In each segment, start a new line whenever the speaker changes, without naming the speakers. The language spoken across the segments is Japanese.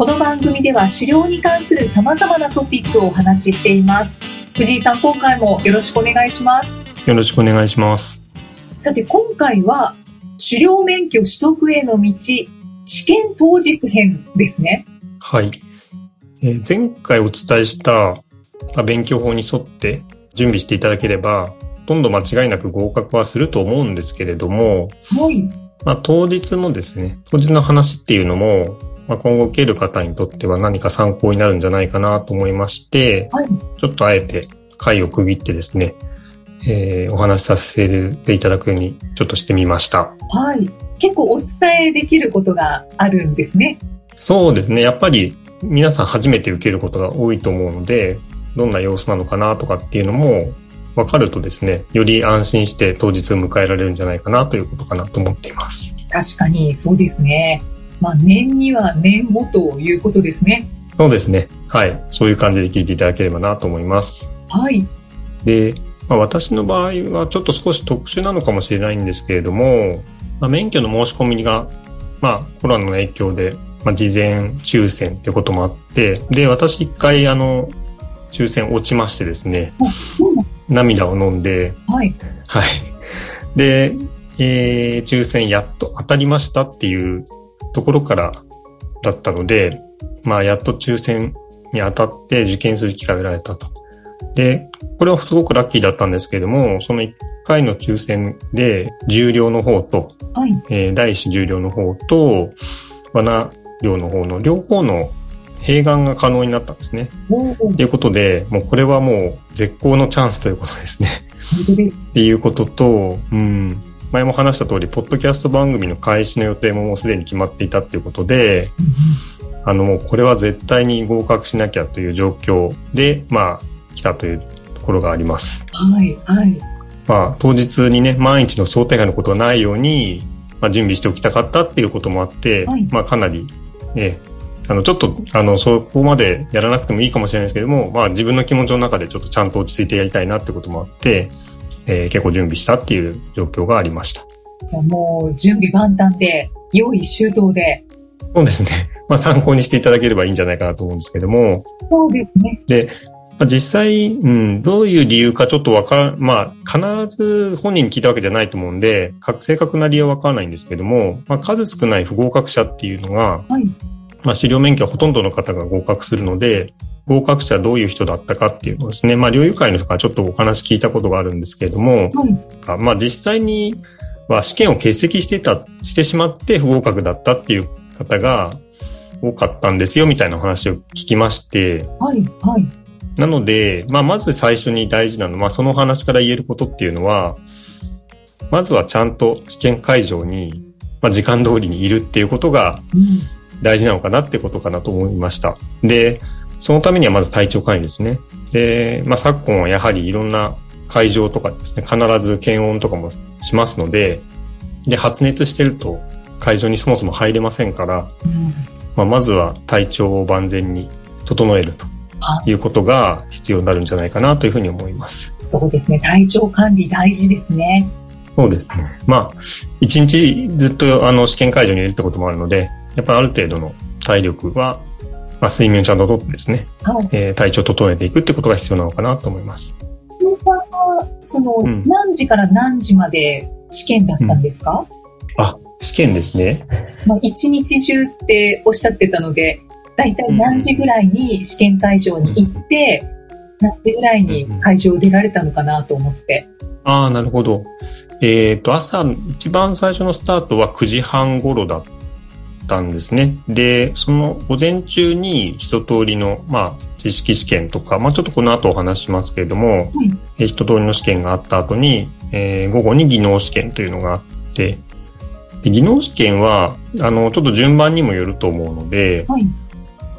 この番組では狩猟に関する様々なトピックをお話ししています。藤井さん、今回もよろしくお願いします。
よろしくお願いします。
さて、今回は狩猟免許取得への道、試験当日編ですね。
はい。えー前回お伝えしたまあ勉強法に沿って準備していただければ、ほとんど間違いなく合格はすると思うんですけれども、
はい。
まあ、当日もですね、当日の話っていうのも、まあ、今後受ける方にとっては何か参考になるんじゃないかなと思いまして、
はい。
ちょっとあえて回を区切ってですね、えーお話しさせていただくようにちょっとしてみました。
はい。結構お伝えできることがあるんですね。
そうですね。やっぱり皆さん初めて受けることが多いと思うので、どんな様子なのかなとかっていうのも分かるとですね、より安心して当日を迎えられるんじゃないかなということかなと思っています。
確かにそうですね。まあ、年には年をということですね。
そうですね。はい。そういう感じで聞いていただければなと思います。
はい。
で、まあ、私の場合はちょっと少し特殊なのかもしれないんですけれども、まあ、免許の申し込みが、まあ、コロナの影響で、まあ、事前抽選ってこともあって、で、私一回、あの、抽選落ちましてですね、涙を飲んで、
はい。
はい。で、えー、抽選やっと当たりましたっていうところからだったので、まあ、やっと抽選に当たって受験する機会を得られたと。で、これはすごくラッキーだったんですけれども、その1回の抽選で、重量の方と、
はい。
えー第一重量の方と、罠量の方の両方の併願が可能になったんですね。ということで、もうこれはもう絶好のチャンスということですね。っていうことと、うん、前も話した通り、ポッドキャスト番組の開始の予定ももうすでに決まっていたっていうことで、あの、もうこれは絶対に合格しなきゃという状況で、まあ、来たというところがあります。
はい。はい。
まあ、当日にね、万一の想定外のことがないように、まあ、準備しておきたかったっていうこともあって、
はい
まあ、かなり、ね、あの、ちょっと、あの、そこまでやらなくてもいいかもしれないですけども、まあ、自分の気持ちの中でちょっとちゃんと落ち着いてやりたいなってこともあって、えー結構準備したっていう状況がありました。
じゃあもう準備万端で、用意周到で。
そうですね。まあ、参考にしていただければいいんじゃないかなと思うんですけども、
そうですね。
で、まあ、実際、うん、どういう理由かちょっとわからまあ、必ず本人に聞いたわけじゃないと思うんで、か正確な理由はわからないんですけども、まあ、数少ない不合格者っていうのが、
はい。
まあ、狩猟免許はほとんどの方が合格するので、合格者はどういう人だったかっていうのをですね、まあ、猟友会の人からちょっとお話聞いたことがあるんですけれども、
はい。
まあ、実際には試験を欠席してた、してしまって不合格だったっていう方が多かったんですよ、みたいなお話を聞きまして、
はい。はい。
なので、まあ、まず最初に大事なのは、まあ、その話から言えることっていうのは、まずはちゃんと試験会場に、まあ、時間通りにいるっていうことが
うん。
大事なのかなってことかなと思いました。で、そのためにはまず体調管理ですね。で、まあ、昨今はやはりいろんな会場とかですね、必ず検温とかもしますので、で、発熱してると会場にそもそも入れませんから、
うん。
まあ、まずは体調を万全に整えると
は
いうことが必要になるんじゃないかなというふうに思います。
そうですね。体調管理大事ですね。
そうですね。まあ、一日ずっとあの試験会場にいるってこともあるので、やっぱりある程度の体力は、まあ、睡眠をちゃんととってですね、
はい。
えー体調を整えていくってことが必要なのかなと思います。
その、
うん
何時から何時まで試験だったんですか、
あ、試験ですね。
まあ、一日中っておっしゃってたので、だいたい何時ぐらいに試験会場に行って、何時ぐらいに会場を出られたのかなと思って。
ああ、なるほど。えっ、と、朝、一番最初のスタートは9時半頃だったんですね。で、その午前中に一通りの、まあ、知識試験とか、まあ、ちょっとこの後お話ししますけれども、
はい。
えー一通りの試験があった後に、えー午後に技能試験というのがあって、で技能試験は、あの、ちょっと順番にもよると思うので、
はい。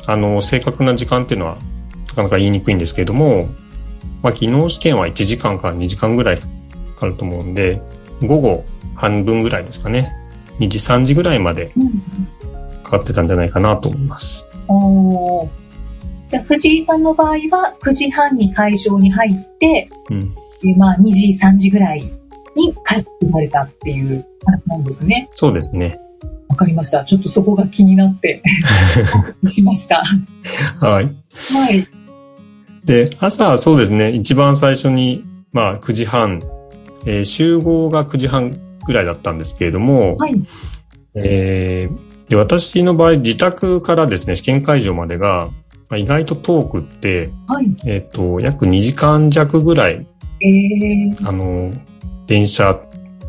あの、正確な時間っていうのは、なかなか言いにくいんですけれども、まあ、技能試験は1時間から2時間ぐらいかかると思うんで、午後半分ぐらいですかね。2時、3時ぐらいまでかかってたんじゃないかなと思います。
おーじゃあ、藤井さんの場合は、9時半に会場に入って、
うん。
でまあ、2時、3時ぐらいに帰ってこられたっていうなんですね。
そうですね。
わかりました。ちょっとそこが気になって、しました。
はい。
はい。
で、朝、そうですね。一番最初に、まあ、9時半、えー集合が9時半ぐらいだったんですけれども、
はい。
えーで私の場合、自宅からですね、試験会場までが、まあ、意外と遠くって、
はい。
えっ、と、約2時間弱ぐらい、
えー、
あの、電車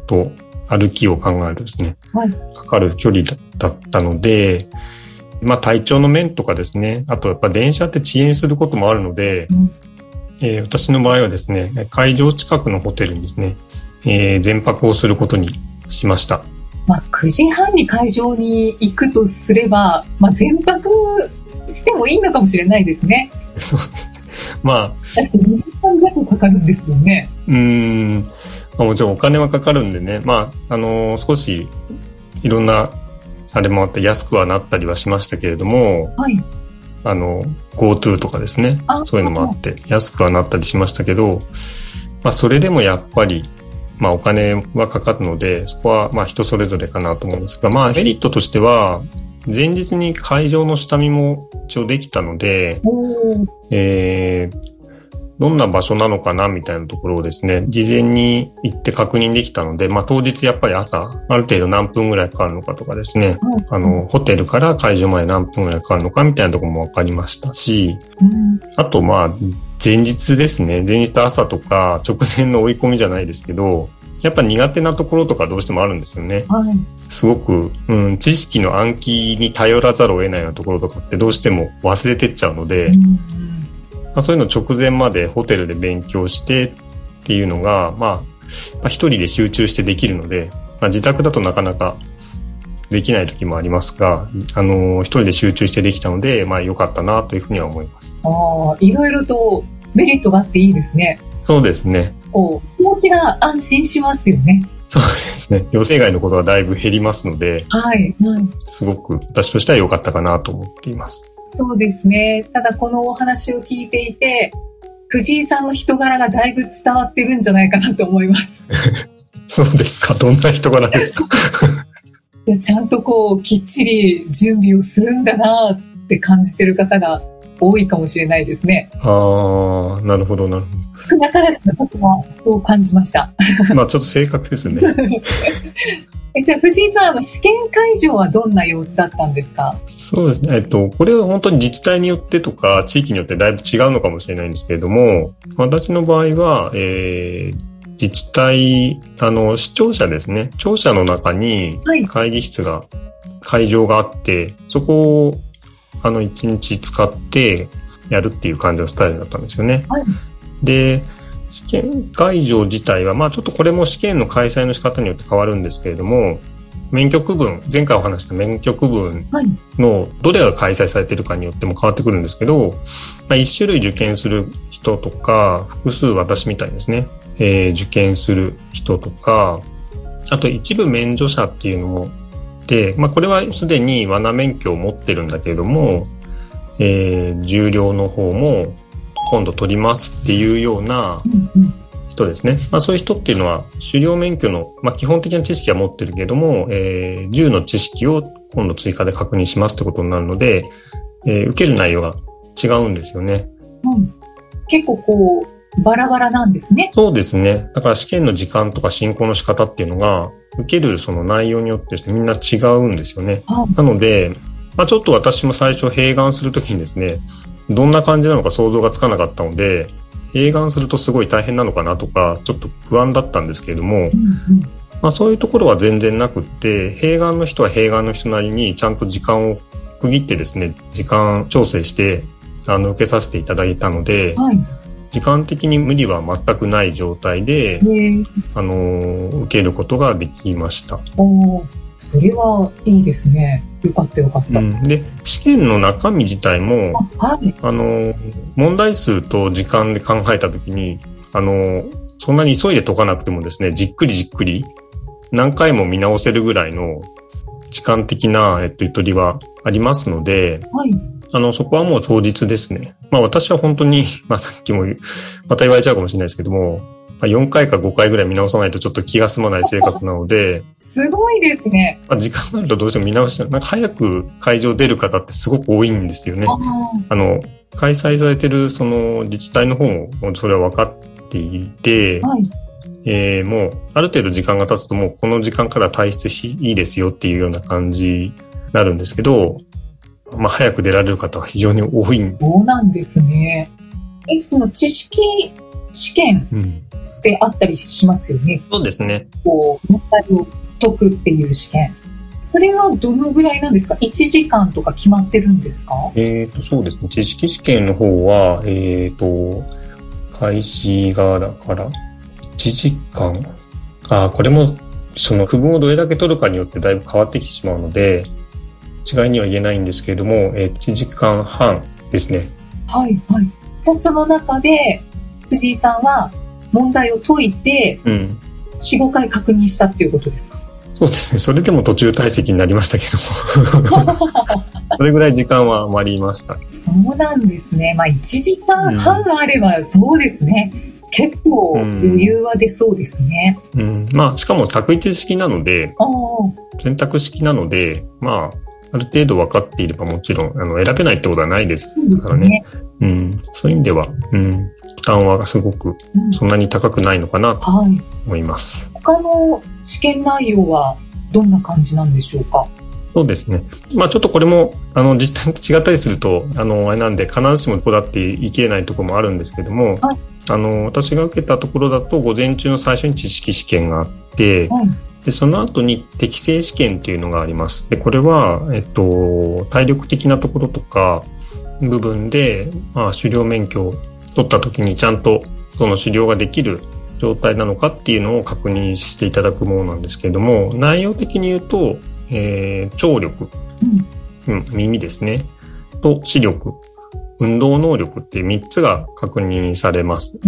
と歩きを考えるとですね、
はい
かかる距離だだったので、まあ体調の面とかですね、あとやっぱ電車って遅延することもあるので、
うん
えー私の場合はですね、会場近くのホテルにですね、えー全泊をすることにしました。
まあ、9時半に会場に行くとすれば、まあ、全泊してもいいのかもしれないですね。
そうですね。まあ、
だって2時間弱かかるんですよね。
うーん、まあ、もちろんお金はかかるんでね、まあ、あのー少しいろんな、あれもあって安くはなったりはしましたけれども、
はい。
あの、GoTo とかですね、
あ
そういうのもあって安くはなったりしましたけど、まあ、それでもやっぱり、まあ、お金はかかるので、そこはまあ人それぞれかなと思うんですが、まあ、メリットとしては、前日に会場の下見も一応できたので、えーどんな場所なのかなみたいなところをですね、事前に行って確認できたので、まあ当日やっぱり朝、ある程度何分ぐらいかかるのかとかですね、
はい
あの、ホテルから会場まで何分ぐらいかかるのかみたいなところも分かりましたし、
うん。
あとまあ、前日ですね、前日朝とか直前の追い込みじゃないですけど、やっぱ苦手なところとかどうしてもあるんですよね。
はい。
すごく、うん、知識の暗記に頼らざるを得ないようなところとかってどうしても忘れてっちゃうので、
うん
まあ、そういうの直前までホテルで勉強してっていうのが、まあ、まあ一人で集中してできるので、まあ、自宅だとなかなかできない時もありますが、あの、一人で集中してできたので、まあ良かったなというふうには思います。
ああ、いろいろとメリットがあっていいですね。
そうですね。
こう、気持ちが安心しますよね。
そうですね。予定外のことがだいぶ減りますので、
はい。はい。
すごく私としては良かったかなと思っています。
そうですね。ただこのお話を聞いていて、藤井さんの人柄がだいぶ伝わってるんじゃないかなと思います。
そうですかどんな人柄ですか？
いやちゃんとこう、きっちり準備をするんだなって感じてる方が多いかもしれないですね。
ああ、なるほど、なるほ
少なからず僕はそう感じました。
ど。まあちょっと正確ですね。
えじゃあ藤井さん、あの試験会場はどんな様子だったんですか？
そうですね。えっと、これは本当に自治体によってとか、地域によってだいぶ違うのかもしれないんですけれども、私の場合は、えー、自治体、あの、視聴者ですね。庁舎の中に
はい
会議室が、会場があって、そこを、あの、一日使ってやるっていう感じのスタイルだったんですよね。
はい
で、試験会場自体は、まあちょっとこれも試験の開催の仕方によって変わるんですけれども、免許区分、前回お話した免許区分
はい。
のどれが開催されているかによっても変わってくるんですけど、まあ、一種類受験する人とか、複数私みたいにですね、えー受験する人とか、あと一部免除者っていうのもで、まあ、これはすでに罠免許を持ってるんだけれども、えー重量の方も今度取りますっていうような。人ですね。まあそういう人っていうのは、狩猟免許の、まあ基本的な知識は持ってるけども、えー銃の知識を今度追加で確認しますってことになるので、えー受ける内容が違うんですよね。
うん結構こう、バラバラなんですね。
そうですね。だから試験の時間とか進行の仕方っていうのが、受けるその内容によってですねみんな違うんですよね。
は
なので、まあちょっと私も最初併願するときにですね、どんな感じなのか想像がつかなかったので、併願するとすごい大変なのかなとか、ちょっと不安だったんですけれども、まあそういうところは全然なくって、併願の人は併願の人なりにちゃんと時間を区切ってですね、時間調整して、あの、受けさせていただいたので、
はい。
時間的に無理は全くない状態で、
えー、
あのー受けることができました。
おーそれはいいですね。よかったよかった。
うん、で、試験の中身自体も、
はい。
あの、問題数と時間で考えたときに、あの、そんなに急いで解かなくてもですね、じっくりじっくり、何回も見直せるぐらいの時間的な、えっと、ゆとりはありますので、
はい。
あの、そこはもう当日ですね。まあ私は本当に、まあさっきもまた言われちゃうかもしれないですけども、まあ、4回か5回ぐらい見直さないとちょっと気が済まない性格なので、
すごいですね。
まあ、時間があるとどうしても見直し。なんか早く会場出る方ってすごく多いんですよね
あ。
あの、開催されてるその自治体の方もそれは分かっていて
あ、、はい。
えーもうある程度時間が経つともうこの時間から退出しいいですよっていうような感じになるんですけど、まあ早く出られる方は非常に多いん
そうなんですね。え、その知識試験
うん、
ってあったりしますよね？
そうですね。
こう、問題を解くっていう試験。それはどのぐらいなんですか ?1 時間とか決まってるんですか？
えっ、と、そうですね。知識試験の方は、えっ、と、開始がだから、1時間。あ、これも、その区分をどれだけ取るかによってだいぶ変わってきてしまうので、違いには言えないんですけれども、えー1時間半ですね。
はい、はい。じゃあその中で、藤井さんは問題を解いて、
うん。
4、5回確認したっていうことですか？
そうですね。それでも途中退席になりましたけども。それぐらい時間は余りました。
そうなんですね。まあ1時間半あればそうですね。結構余裕は出そうですね。
うん。まあ、しかも択一式なので、
ああ、
選択式なので、まあ、ある程度分かっていればもちろん、あの、選べないってことはないですからね。
ね。
うん。そういう意味では、うん。負担はすごく、
うん
そんなに高くないのかなと
はい。
思います。
他の試験内容はどんな感じなんでしょうか？
そうですね。まあちょっとこれも、あの、実態と違ったりすると、あの、あれなんで、必ずしもこだっていきれないところもあるんですけども、
はい
あの、私が受けたところだと、午前中の最初に知識試験があって、
はい。
で、その後に適正試験っていうのがあります。で、これは、えっと、体力的なところとか、部分で、まあ、狩猟免許を取った時にちゃんとその狩猟ができる状態なのかっていうのを確認していただくものなんですけれども、内容的に言うと、えー聴力、
うん。
うん、耳ですね、と視力、運動能力っていう3つが確認されます。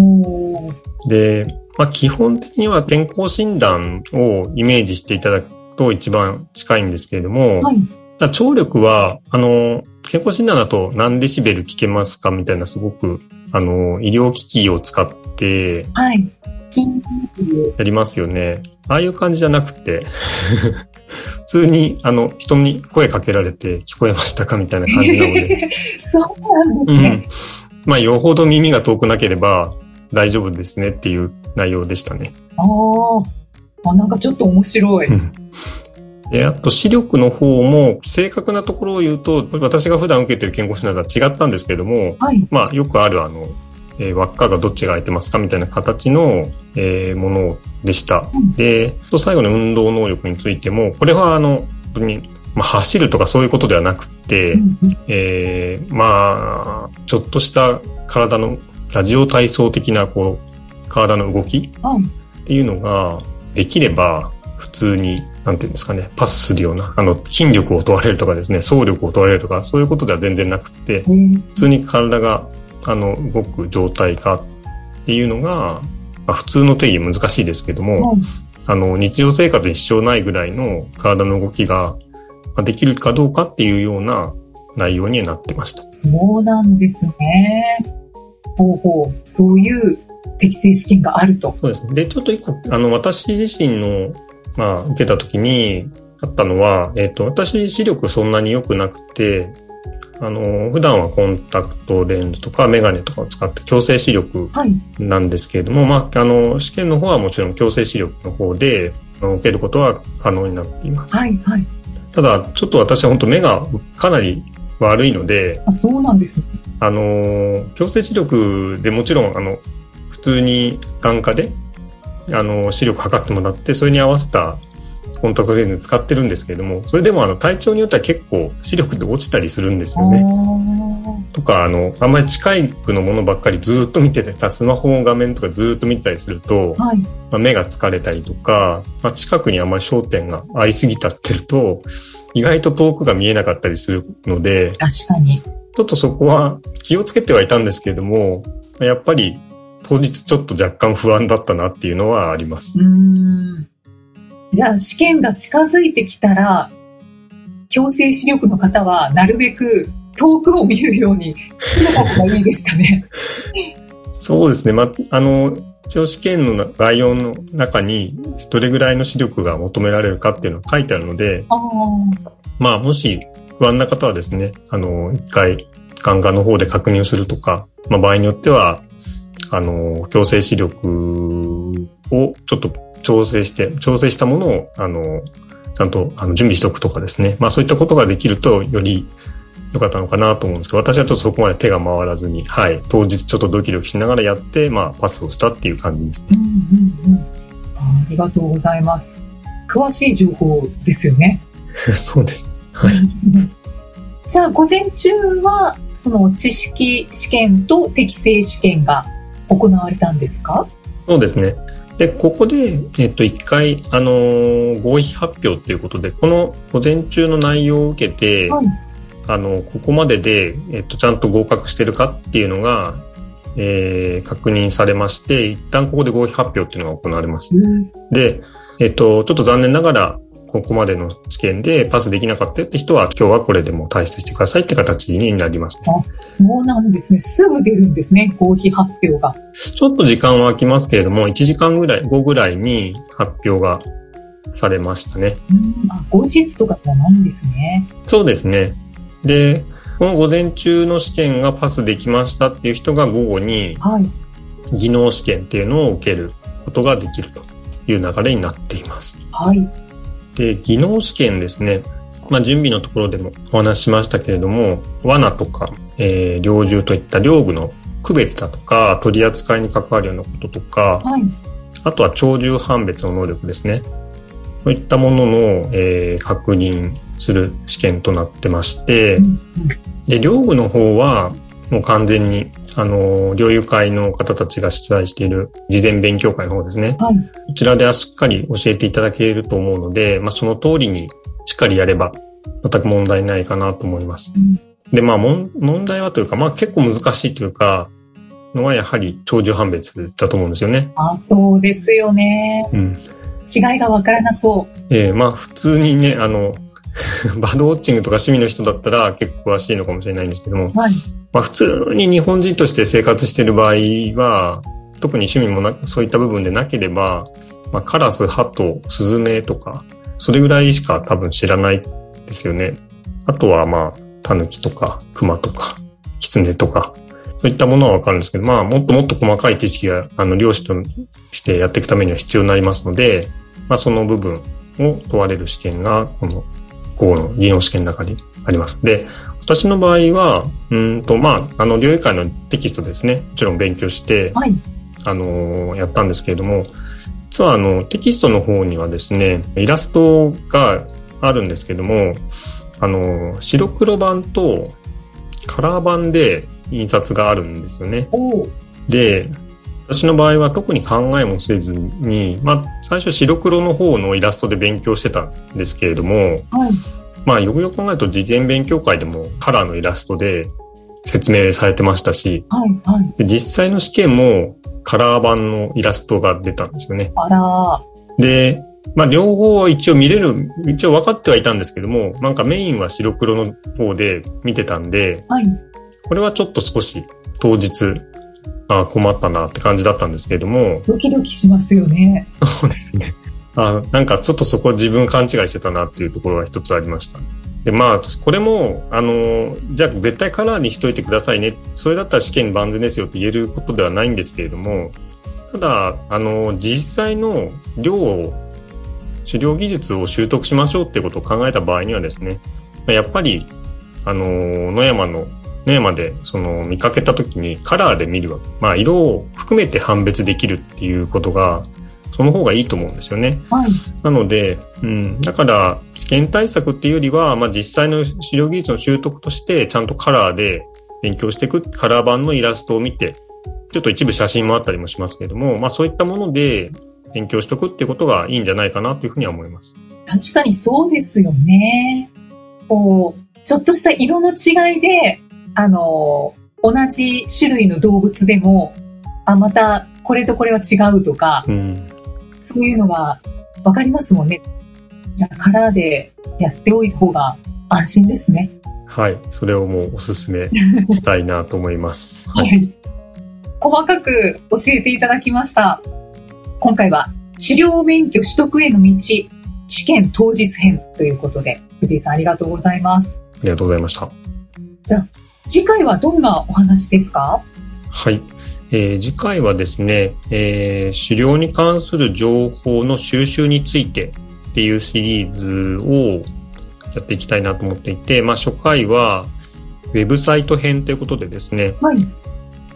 で、まあ、基本的には健康診断をイメージしていただくと一番近いんですけれども、
はい。
聴力は、あの、健康診断だと何デシベル聞けますかみたいなすごく、あの、医療機器を使って
はい。
やりますよね。ああいう感じじゃなくて、普通に、あの、人に声かけられて聞こえましたかみたいな感じなので、
そうなん
う
ですね。
ん。まあ、よほど耳が遠くなければ大丈夫ですねっていう内容でしたね。
あーあ。なんかちょっと面白い。
で、あと視力の方も正確なところを言うと、私が普段受けてる健康診断とは違ったんですけども、
はい。
まあよくあるあの、えー輪っかがどっちが空いてますかみたいな形の、えーものでした。
うん
で、と最後の運動能力についても、これはあの、本当に、まあ走るとかそういうことではなくって、
うんうん
えーまあ、ちょっとした体のラジオ体操的なこう、体の動き
はい。
っていうのができれば普通に、なんていうんですかね、パスするような、あの、筋力を問われるとかですね、走力を問われるとか、そういうことでは全然なくって、
えー
普通に体が、あの、動く状態かっていうのが、まあ、普通の定義難しいですけども、
はい
あの、日常生活に支障ないぐらいの体の動きがまあできるかどうかっていうような内容になってました。
そうなんですね。ほうほう。そういう適正試験があると。
そうですね。で、ちょっと一個、あの、私自身の、まあ、受けた時にあったのは、えっ、と、私視力そんなに良くなくて、あの、普段はコンタクトレンズとかメガネとかを使って強制視力
はい。
なんですけれども、まあ、あの、試験の方はもちろん強制視力の方で、受けることは可能になっています。
はい。はい。
ただ、ちょっと私は本当目がかなり悪いので、
あ、そうなんですね。
あの、強制視力でもちろん、あの、普通に眼科で、あの、視力測ってもらって、それに合わせたコンタクトレンズ使ってるんですけれども、それでもあの、体調によっては結構視力って落ちたりするんですよね。とか、あの、あんまり近いのものばっかりずっと見てて、スマホの画面とかずっと見てたりすると、
はい。
まあ、目が疲れたりとか、まあ、近くにあんまり焦点が合いすぎたってると、意外と遠くが見えなかったりするので、
確かに。
ちょっとそこは気をつけてはいたんですけれども、やっぱり当日ちょっと若干不安だったなっていうのはあります。
うーん。じゃあ試験が近づいてきたら、強制視力の方はなるべく遠くを見るようにすた方がいいですかね。
そうですね。まあ、あの、一応試験の概要の中にどれぐらいの視力が求められるかっていうのが書いてあるので、
ああ。
まあ、もし不安な方はですね、あの、一回、眼科の方で確認するとか、まあ、場合によっては、あの、強制視力をちょっと調整して、調整したものを、あの、ちゃんとあの準備しておくとかですね。まあ、そういったことができると、より良かったのかなと思うんですけど、私はちょっとそこまで手が回らずに、はい、当日ちょっとドキドキしながらやって、まあ、パスをしたっていう感じですね。
うんうんうん。あありがとうございます。詳しい情報ですよね。
そうです。はい。
じゃあ、午前中は、その知識試験と適正試験が行われたんですか？
そうですね。で、ここで、えっと、一回、あのー合否発表ということで、この午前中の内容を受けて、
はい
あの、ここまでで、えっと、ちゃんと合格してるかっていうのが、えー確認されまして、一旦ここで合否発表っていうのが行われます。で、えっと、ちょっと残念ながら、ここまでの試験でパスできなかったよって人は、今日はこれでも退出してくださいって形になりますね。
そうなんですね。すぐ出るんですね。合否発表が。
ちょっと時間は空きますけれども、1時間ぐらい、後ぐらいに発表がされましたね。
うん、あ、後日とかではないんですね。
そうですね。で、この午前中の試験がパスできましたっていう人が午後に
はい。
技能試験っていうのを受けることができるという流れになっています。
はい。
で、技能試験ですね。まあ、準備のところでもお話ししましたけれども、罠とか、えー猟銃といった猟具の区別だとか、取り扱いに関わるようなこととか、
はい。
あとは鳥獣判別の能力ですね。そういったものの、えー確認する試験となってまして、
うん
で、猟具の方は、もう完全に、あの、猟友会の方たちが出題している事前勉強会の方ですね。
はい。
こちらでしっかり教えていただけると思うので、まあ、その通りにしっかりやれば、全く問題ないかなと思います。
うん
で、まあ、問題はというか、まあ、結構難しいというか、のはやはり鳥獣判別だと思うんですよね。
あ、そうですよね。
うん。
違いがわからなそ
えーまあ普通にね、あの、バードウォッチングとか趣味の人だったら結構詳しいのかもしれないんですけども、
う。はい。
まあ普通に日本人として生活している場合は、特に趣味もなそういった部分でなければ、まあカラス、ハト、スズメとか、それぐらいしか多分知らないですよね。あとはまあ、タヌキとか、クマとか、キツネとか、そういったものはわかるんですけど、まあもっともっと細かい知識が、あの、漁師としてやっていくためには必要になりますので、まあその部分を問われる試験が、この午後の技能試験の中にあります。で、私の場合は、うーんと、まあ、あの、領域会のテキストですね。もちろん勉強して、
はい。
あのーやったんですけれども、実はあの、テキストの方にはですね、イラストがあるんですけども、あのー白黒版とカラー版で印刷があるんですよね。で、私の場合は特に考えもせずに、まあ、最初白黒の方のイラストで勉強してたんですけれども、
はい。
まあ、よくよく考えると事前勉強会でもカラーのイラストで説明されてましたし、
はい。はい。
で実際の試験もカラー版のイラストが出たんですよね。
あら
で、まあ、両方は一応見れる、一応分かってはいたんですけども、なんかメインは白黒の方で見てたんで、
はい。
これはちょっと少し当日、あ困ったなって感じだったんですけれども、
ドキドキしますよね。
そうですね。あなんかちょっとそこ自分勘違いしてたなっていうところが一つありました。で、まあ、これも、あの、じゃあ絶対カラーにしといてくださいね。それだったら試験万全ですよって言えることではないんですけれども、ただ、あの、実際の量を、狩猟技術を習得しましょうっていうことを考えた場合にはですね、まあやっぱり、あの、野山の、野山で、その、見かけた時にカラーで見るわ。まあ、色を含めて判別できるっていうことが、その方がいいと思うんですよね。
はい。
なので、うん、だから、試験対策っていうよりは、まあ実際の資料技術の習得として、ちゃんとカラーで勉強していくカラー版のイラストを見て、ちょっと一部写真もあったりもしますけれども、まあそういったもので勉強しておくっていうことがいいんじゃないかなというふうには思います。
確かにそうですよね。こう、ちょっとした色の違いで、あの、同じ種類の動物でも、あ、またこれとこれは違うとか、
うん。
そういうのがわかりますもんね。じゃあカラーでやっておいた方が安心ですね。
はい。それをもうお勧め したいなと思います。
は。い。細かく教えていただきました。今回は狩猟免許取得への道、試験当日編ということで、藤井さんありがとうございます。
ありがとうございました。
次回はどんなお話ですか？
はい。えー次回はですね、えー狩猟に関する情報の収集についてっていうシリーズをやっていきたいなと思っていて、まあ初回はウェブサイト編ということでですね、
はい。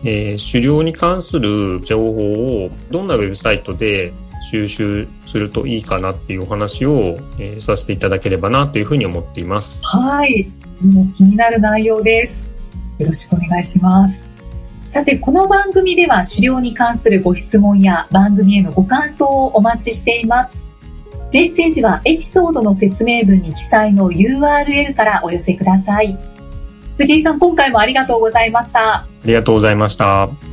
えー狩猟に関する情報をどんなウェブサイトで収集するといいかなっていうお話を、えーさせていただければなというふうに思っています。
はい。もう気になる内容です。よろしくお願いします。さて、この番組では狩猟に関するご質問や番組へのご感想をお待ちしています。メッセージはエピソードの説明文に記載の URL からお寄せください。藤井さん、今回もありがとうございました。
ありがとうございました。